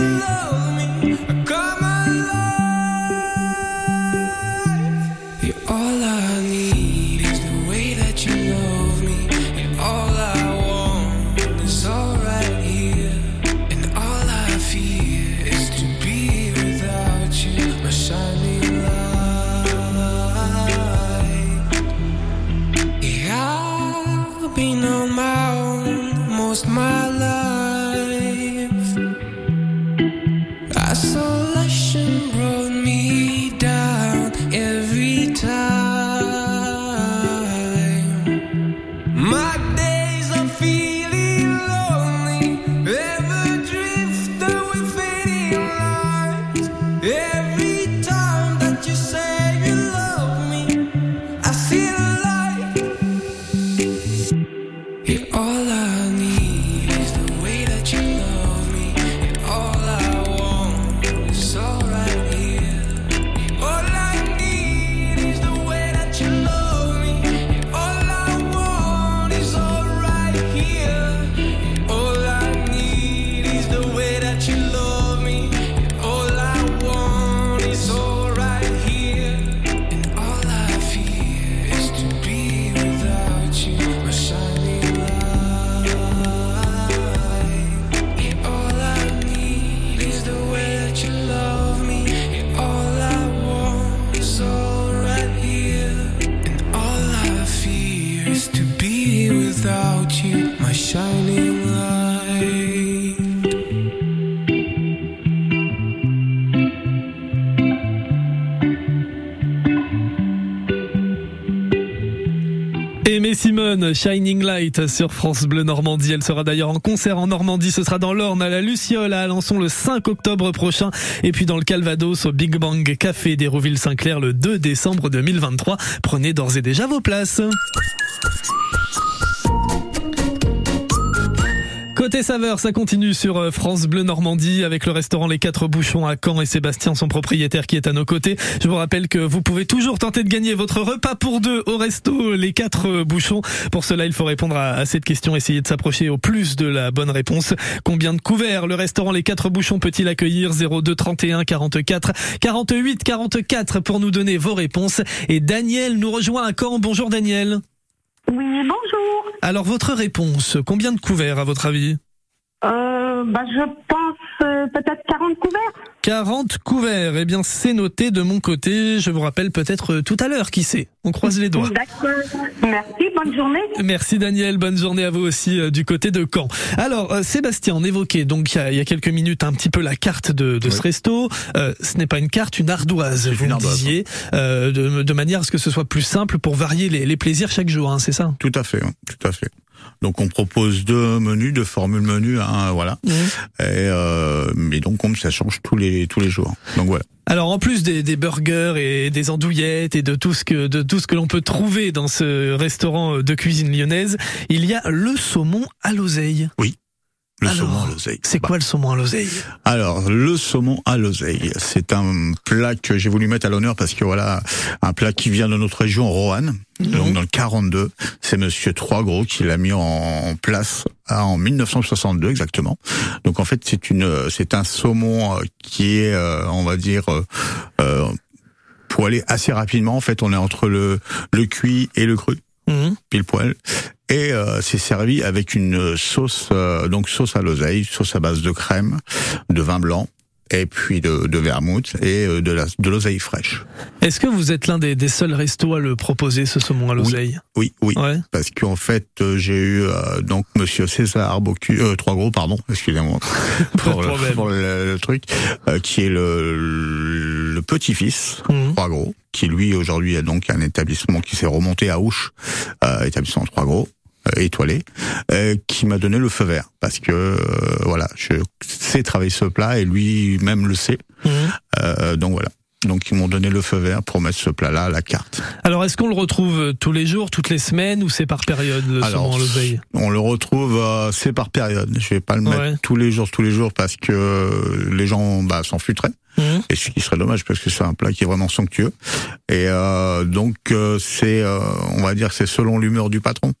Love. And all I fear is to be without you, my shining Shining Light sur France Bleu Normandie. Elle sera d'ailleurs en concert en Normandie. Ce sera dans l'Orne, à la Luciole, à Alençon le 5 octobre prochain. Et puis dans le Calvados, au Big Bang Café d'Hérouville-Saint-Clair le 2 décembre 2023. Prenez d'ores et déjà vos places. Côté saveur, ça continue sur euh, France Bleu Normandie avec le restaurant Les Quatre Bouchons à Caen et Sébastien, son propriétaire, qui est à nos côtés. Je vous rappelle que vous pouvez toujours tenter de gagner votre repas pour deux au resto Les Quatre Bouchons. Pour cela, il faut répondre à, cette question, essayer de s'approcher au plus de la bonne réponse. Combien de couverts le restaurant Les Quatre Bouchons peut-il accueillir? 02 31 44 48 44 pour nous donner vos réponses. Et Daniel nous rejoint à Caen. Bonjour Daniel. Oui, bonjour. Alors votre réponse, combien de couverts à votre avis? Euh, bah, je pense euh, peut-être 40 couverts. 40 couverts, eh bien c'est noté de mon côté. Je vous rappelle peut-être euh, tout à l'heure, qui sait On croise les doigts. D'accord. Merci, bonne journée. Merci Daniel, bonne journée à vous aussi euh, du côté de Caen. Alors euh, Sébastien, on évoquait donc il y, a, il y a quelques minutes un petit peu la carte de, de ce resto. Euh, ce n'est pas une carte, une ardoise, vous une me ardoise, disiez, euh, de, de manière à ce que ce soit plus simple pour varier les, les plaisirs chaque jour, hein, c'est ça? Tout à fait, hein, tout à fait. Donc on propose deux menus, deux formules menus, hein, voilà. Mmh. Et, euh, mais donc ça change tous les tous les jours. Donc voilà. Alors en plus des, des burgers et des andouillettes et de tout ce que de tout ce que l'on peut trouver dans ce restaurant de cuisine lyonnaise, il y a le saumon à l'oseille. Oui. Le Alors, saumon à l'oseille. C'est quoi le saumon à l'oseille? Alors, le saumon à l'oseille, c'est un plat que j'ai voulu mettre à l'honneur parce que voilà, un plat qui vient de notre région Roanne, donc dans le 42. C'est Monsieur Trois-Gros qui l'a mis en place ah, en 1962 exactement. Donc en fait, c'est une, c'est un saumon euh, qui est, euh, on va dire, euh, euh, pour aller assez rapidement. En fait, on est entre le le cuit et le cru Mhm. pile poil. Et euh, c'est servi avec une sauce, euh, donc sauce à l'oseille, sauce à base de crème, de vin blanc, et puis de, de vermouth et euh, de la de l'oseille fraîche. Est-ce que vous êtes l'un des, des seuls restos à le proposer, ce saumon à l'oseille? Oui, oui. Ouais. Parce qu'en fait, euh, j'ai eu euh, donc Monsieur César Bocu, euh, trois gros, pardon, excusez-moi pour, le, pour le- le truc, euh, qui est le, le petit-fils Mhm. trois gros, qui lui aujourd'hui a donc un établissement qui s'est remonté à Ouche, euh, établissement trois gros. Euh, étoilé, euh, qui m'a donné le feu vert parce que euh, voilà, je sais travailler ce plat et lui même le sait. Euh, donc voilà. Donc ils m'ont donné le feu vert pour mettre ce plat-là à la carte. Alors est-ce qu'on le retrouve tous les jours, toutes les semaines, ou c'est par période le l'oseille? on le retrouve, euh, c'est par période. Je vais pas le mettre Ouais. tous les jours, tous les jours, parce que les gens bah, s'en futeraient. Mhm. Et ce qui serait dommage, parce que c'est un plat qui est vraiment somptueux. Et euh, donc euh, c'est, euh, on va dire, c'est selon l'humeur du patron.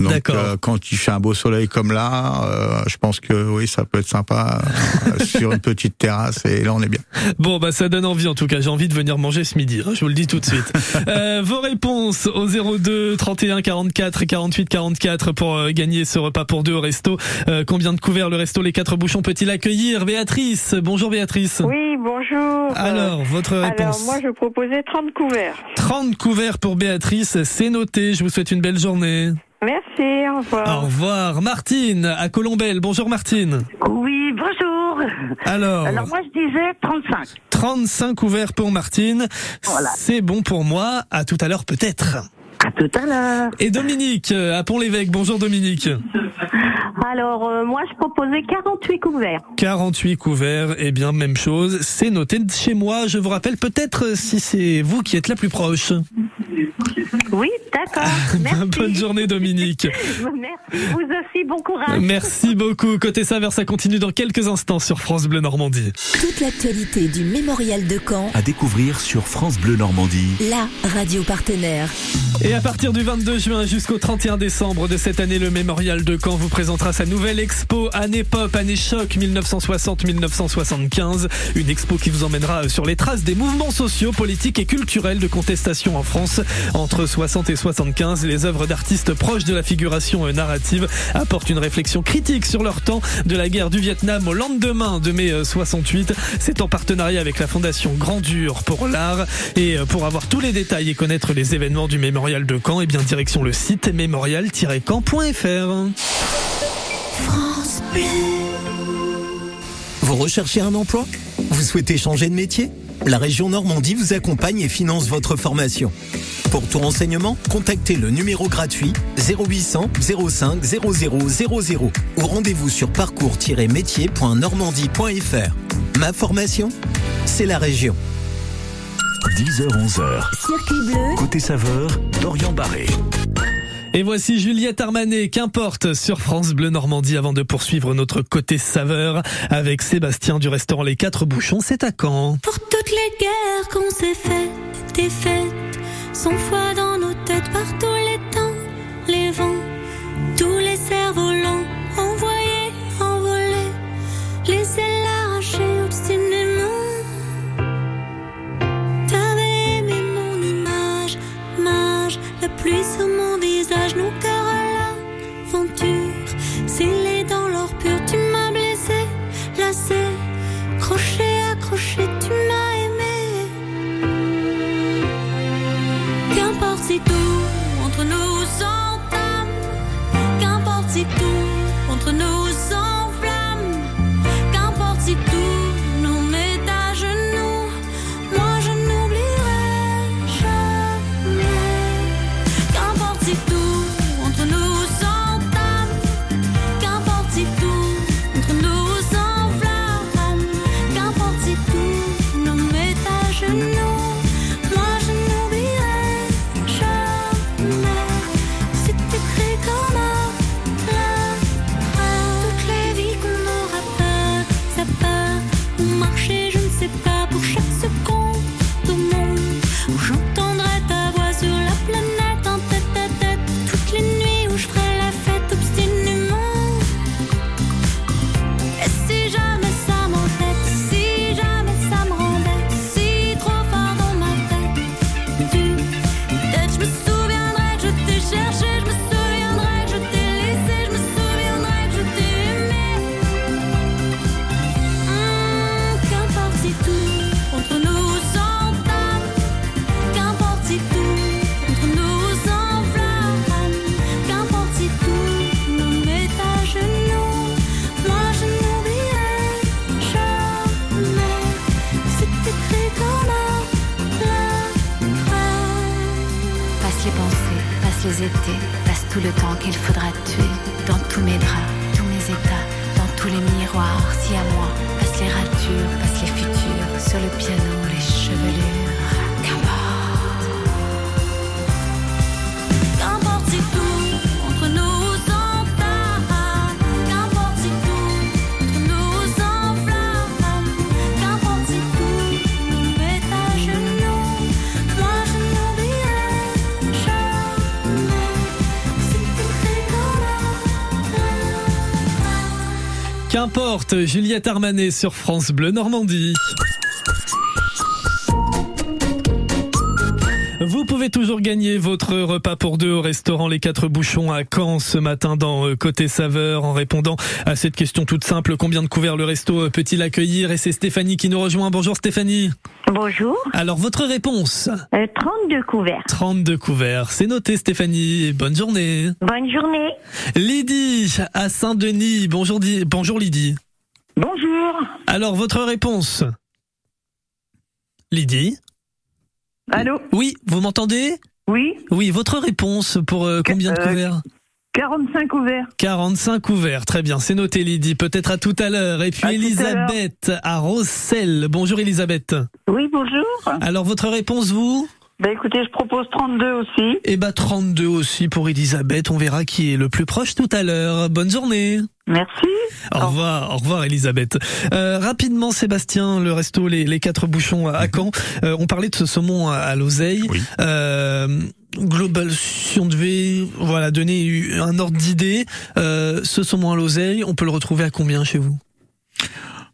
Donc euh, quand il fait un beau soleil comme là, euh, je pense que oui, ça peut être sympa euh, sur une petite terrasse. Et là, on est bien. Bon, bah ça donne envie en tout cas. J'ai envie de venir manger ce midi. hein, je vous le dis tout de suite. Euh, vos réponses au 02 31 44 et 48 44 pour euh, gagner ce repas pour deux au resto. Euh, combien de couverts le resto Les Quatre Bouchons peut-il accueillir? Béatrice, bonjour Béatrice. Oui, bonjour. Alors, votre réponse Alors, moi, je proposais 30 couverts. 30 couverts pour Béatrice, c'est noté. Je vous souhaite une belle journée. Merci, au revoir. Au revoir. Martine à Colombelle. Bonjour Martine. Oui, bonjour. Alors, Alors moi je disais 35. 35 couverts pour Martine. Voilà. C'est bon pour moi. À tout à l'heure peut-être. À tout à l'heure. Et Dominique euh, à Pont-l'Évêque. Bonjour Dominique. Alors, euh, moi, je proposais 48 couverts. 48 couverts, eh bien même chose, c'est noté de chez moi. Je vous rappelle peut-être euh, si c'est vous qui êtes la plus proche. Oui, d'accord. Bonne journée Dominique. Merci. Vous aussi, bon courage. Merci beaucoup. Côté saveur, ça continue dans quelques instants sur France Bleu Normandie. Toute l'actualité du mémorial de Caen, À découvrir sur France Bleu Normandie. la radio partenaire. Et à partir du 22 juin jusqu'au 31 décembre de cette année, le Mémorial de Caen vous présentera sa nouvelle expo Année Pop, Année Choc 1960-1975. Une expo qui vous emmènera sur les traces des mouvements sociaux, politiques et culturels de contestation en France. Entre 60 et 75, les œuvres d'artistes proches de la figuration euh, narrative apportent une réflexion critique sur leur temps de la guerre du Vietnam au lendemain de mai euh, 68. C'est en partenariat avec la Fondation Grandure pour l'art. Et euh, pour avoir tous les détails et connaître les événements du Mémorial de Caen, et bien direction le site mémorial-caen.fr. France Bleu. Vous recherchez un emploi? Vous souhaitez changer de métier? La région Normandie vous accompagne et finance votre formation. Pour tout renseignement, contactez le numéro gratuit 0800 05 00 00 ou rendez-vous sur parcours-métier.normandie.fr. Ma formation, c'est la région. 10h-11h. Circuit bleu, Côté saveur, Dorian Barré. Et voici Juliette Armanet, qu'importe, sur France Bleu Normandie avant de poursuivre notre côté saveur avec Sébastien du restaurant Les Quatre Bouchons. C'est à Caen. Pour toutes les guerres qu'on s'est faites, des fêtes, sans foi dans nos têtes par tous les temps, les vents, tous les cerfs-volants, envoyés, pluie sur mon visage, nos cœurs à l'aventure, scellés dans l'or pur, tu m'as blessé, lassé, Qu'importe, Juliette Armanet sur France Bleu Normandie. Pouvez toujours gagner votre repas pour deux au restaurant Les Quatre Bouchons à Caen ce matin dans euh, Côté Saveur en répondant à cette question toute simple. Combien de couverts le resto euh, peut-il accueillir? Et c'est Stéphanie qui nous rejoint. Bonjour Stéphanie. Bonjour. Alors votre réponse? Euh, 32 couverts. 32 couverts. C'est noté Stéphanie. Bonne journée. Bonne journée. Lydie à Saint-Denis. Bonjour, bonjour Lydie. Bonjour. Alors votre réponse? Lydie Allô Oui, vous m'entendez? Oui. Oui, votre réponse pour euh, combien de euh, couverts? 45 couverts. 45 couverts, très bien, c'est noté Lydie, peut-être à tout à l'heure. Et puis À tout à Elisabeth à Rossel. Bonjour Elisabeth. Oui, bonjour. Alors votre réponse vous? Bah écoutez, je propose 32 aussi. Et bah 32 aussi pour Elisabeth. On verra qui est le plus proche tout à l'heure. Bonne journée. Merci. Au revoir, au revoir Elisabeth. Euh, rapidement Sébastien, le resto les, les quatre bouchons à à Caen. Euh, on parlait de ce saumon à, à l'oseille. Euh, global, si on devait voilà donner un ordre d'idée, euh, ce saumon à l'oseille, on peut le retrouver à combien chez vous?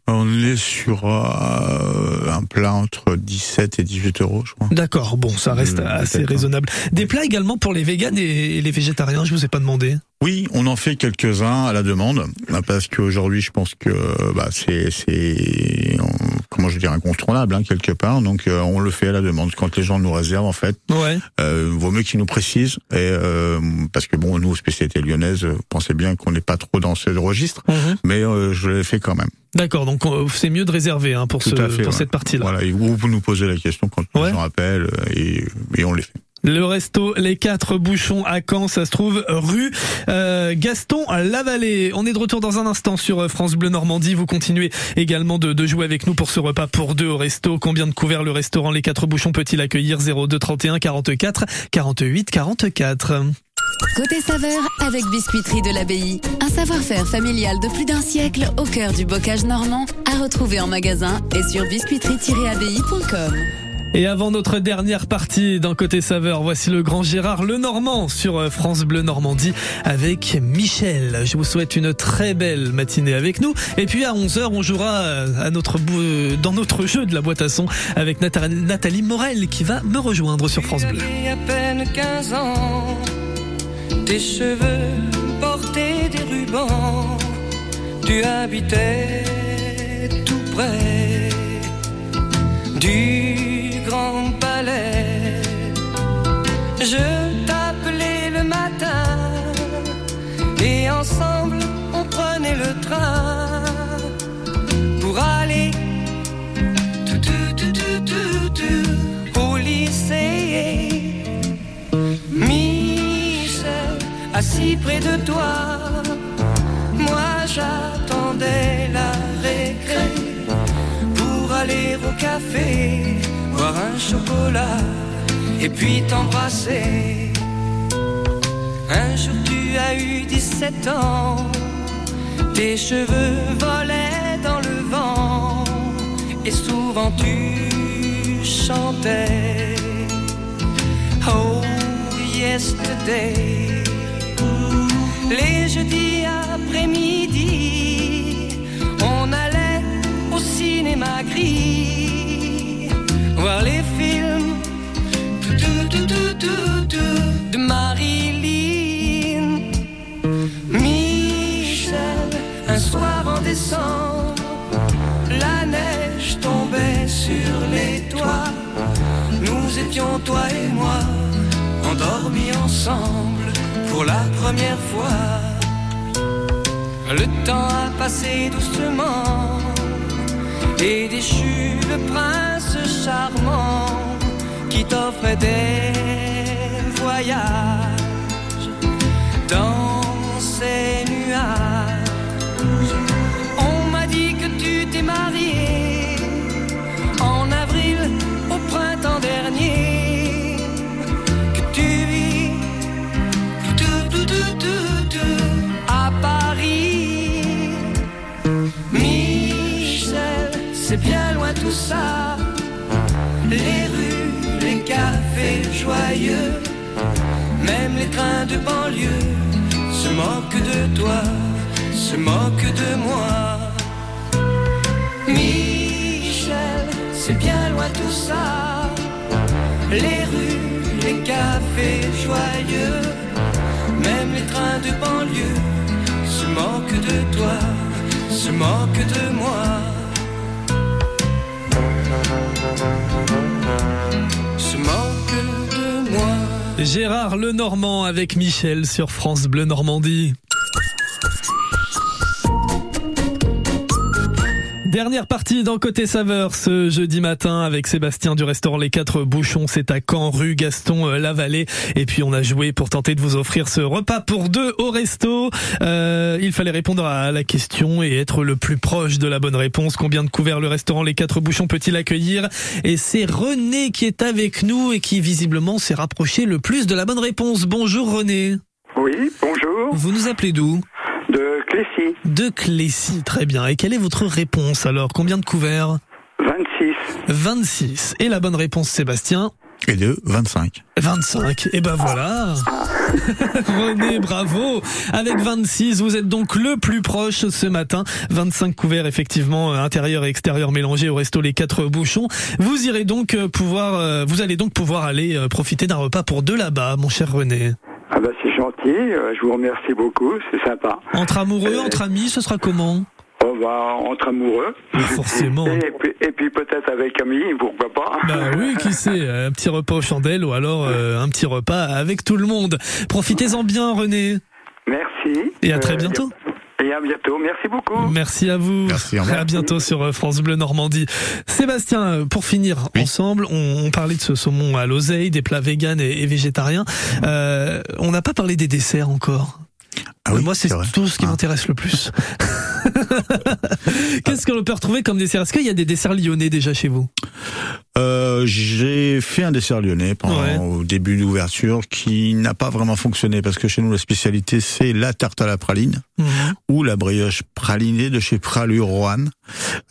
On est sur euh, un plat entre 17 et 18 euros, je crois. D'accord, bon, ça reste Euh, assez peut-être, raisonnable. Des plats également pour les véganes et les végétariens, je vous ai pas demandé. Oui, on en fait quelques-uns à la demande, parce qu'aujourd'hui, je pense que bah, c'est, comment je dire, incontournable hein, quelque part. Donc, euh, on le fait à la demande. Quand les gens nous réservent, en fait, Ouais. euh, vaut mieux qu'ils nous précisent, et, euh, parce que bon, nous, spécialité lyonnaise, euh, pensez bien qu'on n'est pas trop dans ce registre, Mhm. mais euh, je l'ai fait quand même. D'accord, donc c'est mieux de réserver hein, pour, Tout ce, fait, pour ouais. cette partie-là. Voilà, et vous, vous nous posez la question quand les gens appellent, euh, et, et on les fait. Le resto Les Quatre Bouchons à Caen, ça se trouve rue euh, Gaston Lavallée. On est de retour dans un instant sur euh, France Bleu Normandie. Vous continuez également de, jouer avec nous pour ce repas pour deux au resto. Combien de couverts le restaurant Les Quatre Bouchons peut-il accueillir? 02 31 44 48 44. Côté saveur, avec Biscuiterie de l'Abbaye. Un savoir-faire familial de plus d'un siècle au cœur du bocage normand, à retrouver en magasin et sur biscuiterie-abbaye.com. Et avant notre dernière partie dans Côté Saveur, voici le grand Gérard Lenormand sur euh, France Bleu Normandie avec Michel. Je vous souhaite une très belle matinée avec nous. Et puis à 11h, on jouera euh, dans notre jeu de la boîte à son avec Nathalie Morel qui va me rejoindre sur France Bleu. À peine 15 ans, tes cheveux portaient des rubans, tu habitais tout près du palais. Je t'appelais le matin et ensemble on prenait le train pour aller tout, tout, tout, tout, au lycée. Michel, assis près de toi, moi j'attendais la récré pour aller au café, chocolat et puis t'embrasser. Un jour tu as eu 17 ans, tes cheveux volaient dans le vent et souvent tu chantais. Oh, yesterday. Les jeudis après-midi, on allait au cinéma gris voir les films de Marilyn. Michel, un soir en décembre, la neige tombait sur les toits. Nous étions, toi et moi, endormis ensemble pour la première fois. Le temps a passé doucement et déchu le prince charmant qui t'offrait des voyages dans ces nuages. On m'a dit que tu t'es marié en avril au printemps dernier, que tu vis tout, tout, tout, tout, tout, à Paris. Michel, c'est bien loin tout ça, les rues, les cafés joyeux, même les trains de banlieue se moquent de toi, se moquent de moi. Michel, c'est bien loin tout ça. Les rues, les cafés joyeux, même les trains de banlieue se moquent de toi, se moquent de moi. Gérard Lenormand avec Michel sur France Bleu Dernière partie dans Côté Saveur ce jeudi matin avec Sébastien du restaurant Les Quatre Bouchons. C'est à Caen, rue Gaston euh, Lavallée. Et puis on a joué pour tenter de vous offrir ce repas pour deux au resto. Euh, il fallait répondre à la question et être le plus proche de la bonne réponse. Combien de couverts le restaurant Les Quatre Bouchons peut-il accueillir? Et c'est René qui est avec nous et qui visiblement s'est rapproché le plus de la bonne réponse. Bonjour René. Oui, bonjour. Vous nous appelez d'où? Clécy. De Clécy, très bien. Et quelle est votre réponse alors? Combien de couverts? 26. 26. Et la bonne réponse, Sébastien? Et de 25. 25. Et ben voilà. René, bravo. Avec 26, vous êtes donc le plus proche ce matin. 25 couverts effectivement euh, intérieur et extérieur mélangés au resto Les Quatre Bouchons. Vous irez donc euh, pouvoir, euh, vous allez donc pouvoir aller profiter d'un repas pour deux là-bas, mon cher René. Ah bah c'est gentil, euh, je vous remercie beaucoup, c'est sympa. Entre amoureux, entre amis, ce sera comment Oh bah entre amoureux. forcément. Et, puis, et puis peut-être avec amis, pourquoi pas. Bah oui, qui sait, un petit repas aux chandelles ou alors euh, un petit repas avec tout le monde. Profitez-en bien, René. Merci. Et à très Euh, bientôt. Et à bientôt, merci beaucoup. Merci à vous. Merci, à bientôt sur euh, France Bleu Normandie. Sébastien, euh, pour finir ensemble, on, on parlait de ce saumon à l'oseille, des plats véganes et, et végétariens. Euh, on n'a pas parlé des desserts encore. Ah oui, Moi, c'est tout ce qui m'intéresse le plus. Qu'est-ce qu'on peut retrouver comme dessert? Est-ce qu'il y a des desserts lyonnais déjà chez vous? Euh, j'ai fait un dessert lyonnais pendant Ouais. au début d'ouverture qui n'a pas vraiment fonctionné parce que chez nous la spécialité c'est la tarte à la praline ou la brioche pralinée de chez Pralure Roanne.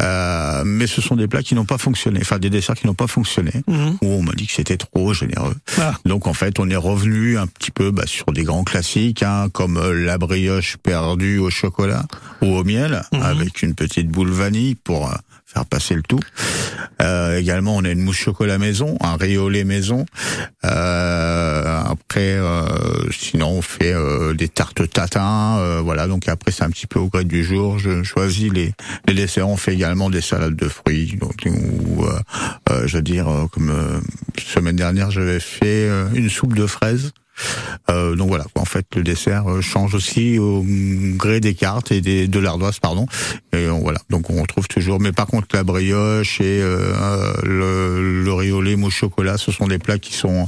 Euh, mais ce sont des plats qui n'ont pas fonctionné, enfin des desserts qui n'ont pas fonctionné Mhm. où on m'a dit que c'était trop généreux. Ah. Donc en fait on est revenu un petit peu bah, sur des grands classiques hein, comme euh, la brioche perdue au chocolat ou au miel Mhm. avec une petite boule vanille pour euh, faire passer le tout. Euh, également, on a une mousse chocolat maison, un riolet maison. Euh, après, euh, sinon, on fait euh, des tartes tatin. euh, voilà, donc après, c'est un petit peu au gré du jour. Je choisis les, les desserts. On fait également des salades de fruits. Donc, ou, je veux dire, comme euh, semaine dernière, j'avais fait une soupe de fraises. Euh, donc voilà, en fait, le dessert euh, change aussi au gré des cartes et des de l'ardoise, pardon. Et on- voilà, donc on retrouve toujours. Mais par contre, la brioche et euh, le, le riolet mousse chocolat, ce sont des plats qui sont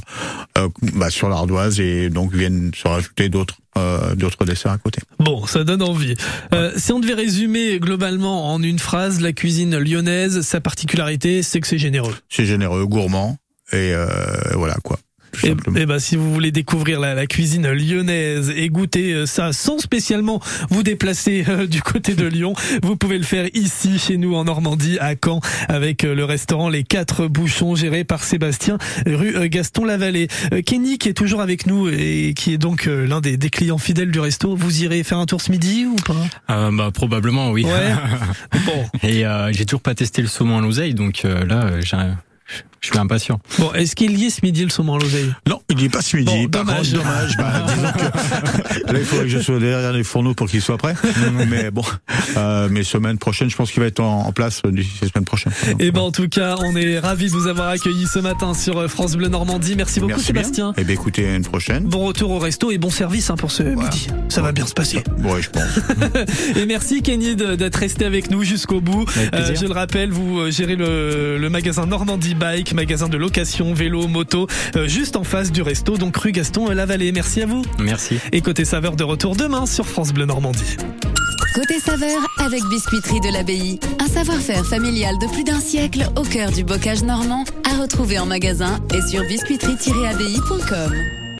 euh, bah, sur l'ardoise et donc viennent se rajouter d'autres euh, d'autres desserts à côté. Bon, ça donne envie. Euh, si on devait résumer globalement en une phrase, la cuisine lyonnaise, sa particularité, c'est que c'est généreux. C'est généreux, gourmand et euh, voilà quoi. Et, et ben, si vous voulez découvrir la, la cuisine lyonnaise et goûter euh, ça sans spécialement vous déplacer euh, du côté de Lyon, vous pouvez le faire ici, chez nous en Normandie, à Caen, avec euh, le restaurant Les Quatre Bouchons, géré par Sébastien, rue Gaston Lavallée. Kenny, qui est toujours avec nous et qui est donc l'un des, des clients fidèles du resto, vous irez faire un tour ce midi ou pas? Euh, bah probablement oui. Ouais. Et euh, j'ai toujours pas testé le saumon à l'oseille, donc euh, là j'ai je suis impatient. Bon, est-ce qu'il y est ce midi le saumon à l'oseille? Non, il n'y est pas ce midi. Bon, Par dommage. contre, dommage. Bah, disons que là, il faudrait que je sois derrière les fourneaux pour qu'il soit prêt. mais bon, euh, mais semaine prochaine, je pense qu'il va être en, en place d'ici la semaine prochaine. Et ben en tout cas, on est ravis de vous avoir accueillis ce matin sur euh, France Bleu Normandie. Merci beaucoup Merci bien. Sébastien. Eh bien, écoutez, à une prochaine. Bon retour au resto et bon service hein, pour ce midi. Ça va bien se passer. Ouais, je pense. Et merci Kenny d'être resté avec nous jusqu'au bout. Je le rappelle, vous euh, gérez le, le magasin Normandie Bike, magasin de location vélo, moto, euh, juste en face du resto, donc rue Gaston Lavallée. Merci à vous. Merci. Et côté saveur de retour demain sur France Bleu Normandie. Côté saveur avec Biscuiterie de l'Abbaye. Un savoir-faire familial de plus d'un siècle au cœur du bocage normand à retrouver en magasin et sur biscuiterie-abbaye.com.